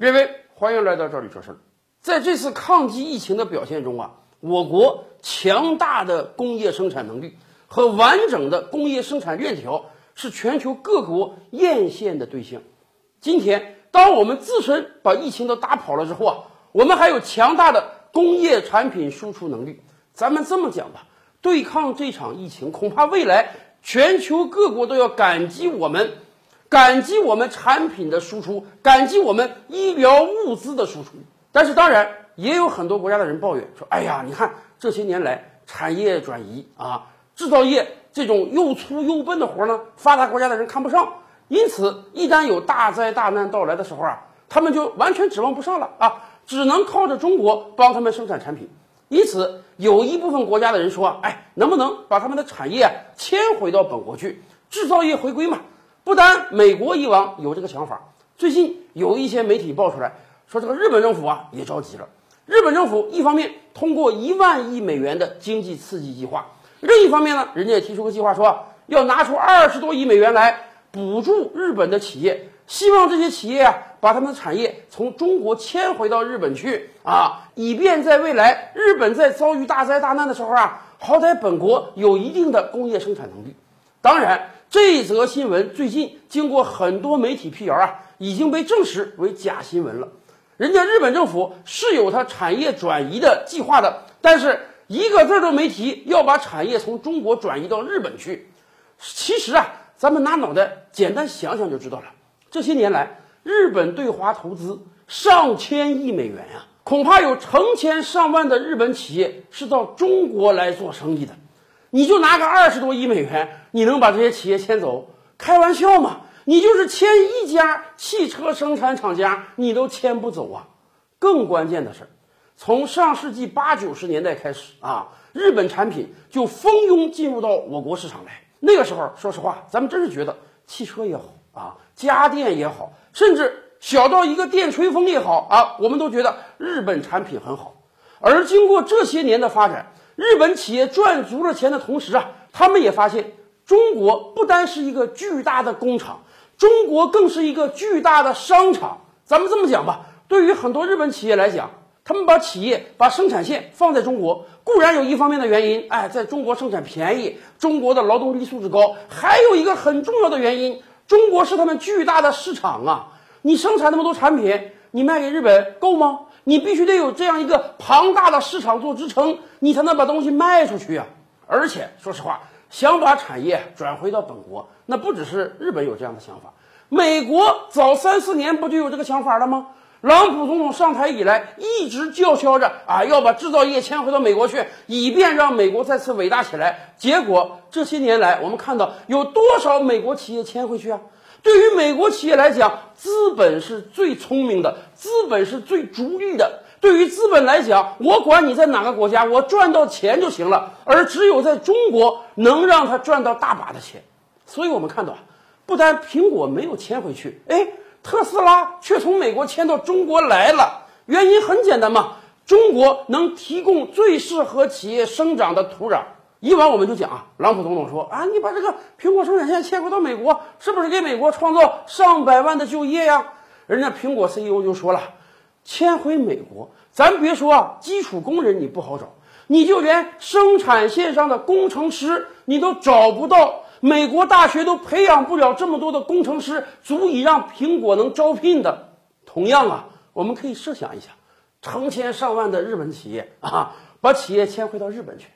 列位，欢迎来到这里说事儿。在这次抗击疫情的表现中啊，我国强大的工业生产能力和完整的工业生产链条是全球各国艳羡的对象。今天，当我们自身把疫情都打跑了之后啊，我们还有强大的工业产品输出能力。咱们这么讲吧，对抗这场疫情，恐怕未来全球各国都要感激我们。感激我们产品的输出，感激我们医疗物资的输出。但是，当然也有很多国家的人抱怨说：“哎呀，你看这些年来产业转移啊，制造业这种又粗又笨的活呢，发达国家的人看不上。因此，一旦有大灾大难到来的时候啊，他们就完全指望不上了啊，只能靠着中国帮他们生产产品。因此，有一部分国家的人说：哎，能不能把他们的产业迁回到本国去，制造业回归嘛？”不单美国以往有这个想法，最近有一些媒体爆出来说，这个日本政府啊也着急了。日本政府一方面通过一万亿美元的经济刺激计划，另一方面呢，人家也提出个计划，说要拿出二十多亿美元来补助日本的企业，希望这些企业啊把他们的产业从中国迁回到日本去啊，以便在未来日本在遭遇大灾大难的时候啊，好歹本国有一定的工业生产能力。当然。这则新闻最近经过很多媒体辟谣啊，已经被证实为假新闻了。人家日本政府是有它产业转移的计划的，但是一个字都没提要把产业从中国转移到日本去。其实啊，咱们拿脑袋简单想想就知道了。这些年来，日本对华投资上千亿美元呀，恐怕有成千上万的日本企业是到中国来做生意的。你就拿个二十多亿美元，你能把这些企业迁走？开玩笑嘛！你就是迁一家汽车生产厂家，你都迁不走啊！更关键的是，从上世纪八九十年代开始啊，日本产品就蜂拥进入到我国市场来。那个时候，说实话，咱们真是觉得汽车也好啊，家电也好，甚至小到一个电吹风也好啊，我们都觉得日本产品很好。而经过这些年的发展，日本企业赚足了钱的同时啊，他们也发现中国不单是一个巨大的工厂，中国更是一个巨大的商场。咱们这么讲吧，对于很多日本企业来讲，他们把企业把生产线放在中国，固然有一方面的原因，哎，在中国生产便宜，中国的劳动力素质高，还有一个很重要的原因，中国是他们巨大的市场啊。你生产那么多产品，你卖给日本够吗？你必须得有这样一个庞大的市场做支撑，你才能把东西卖出去啊！而且说实话，想把产业转回到本国，那不只是日本有这样的想法，美国早三四年不就有这个想法了吗？朗普总统上台以来一直叫嚣着啊，要把制造业迁回到美国去，以便让美国再次伟大起来。结果这些年来，我们看到有多少美国企业迁回去啊？对于美国企业来讲，资本是最聪明的，资本是最逐利的。对于资本来讲，我管你在哪个国家，我赚到钱就行了。而只有在中国，能让他赚到大把的钱。所以我们看到，不单苹果没有迁回去，哎，特斯拉却从美国迁到中国来了。原因很简单嘛，中国能提供最适合企业生长的土壤。以往我们就讲啊，朗普总统说啊，你把这个苹果生产线迁回到美国，是不是给美国创造上百万的就业呀？人家苹果 CEO 就说了，迁回美国，咱别说啊，基础工人你不好找，你就连生产线上的工程师你都找不到，美国大学都培养不了这么多的工程师，足以让苹果能招聘的。同样啊，我们可以设想一下，成千上万的日本企业啊，把企业迁回到日本去。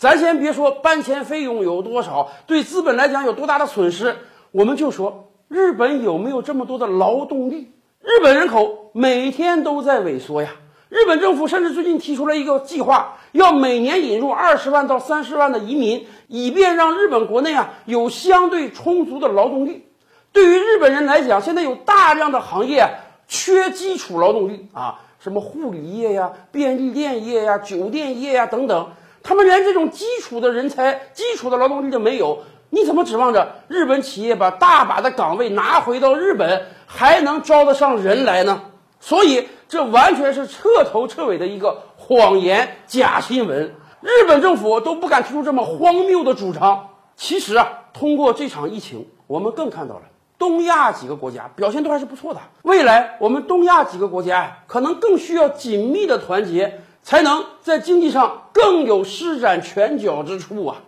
咱先别说搬迁费用有多少，对资本来讲有多大的损失，我们就说日本有没有这么多的劳动力？日本人口每天都在萎缩呀。日本政府甚至最近提出了一个计划，要每年引入二十万到三十万的移民，以便让日本国内啊有相对充足的劳动力。对于日本人来讲，现在有大量的行业缺基础劳动力啊，什么护理业呀、便利店业呀、酒店业呀等等。他们连这种基础的人才基础的劳动力都没有。你怎么指望着日本企业把大把的岗位拿回到日本还能招得上人来呢？所以这完全是彻头彻尾的一个谎言假新闻。日本政府都不敢提出这么荒谬的主张。其实啊通过这场疫情我们更看到了东亚几个国家表现都还是不错的。未来我们东亚几个国家可能更需要紧密的团结才能在经济上更有施展拳脚之处啊。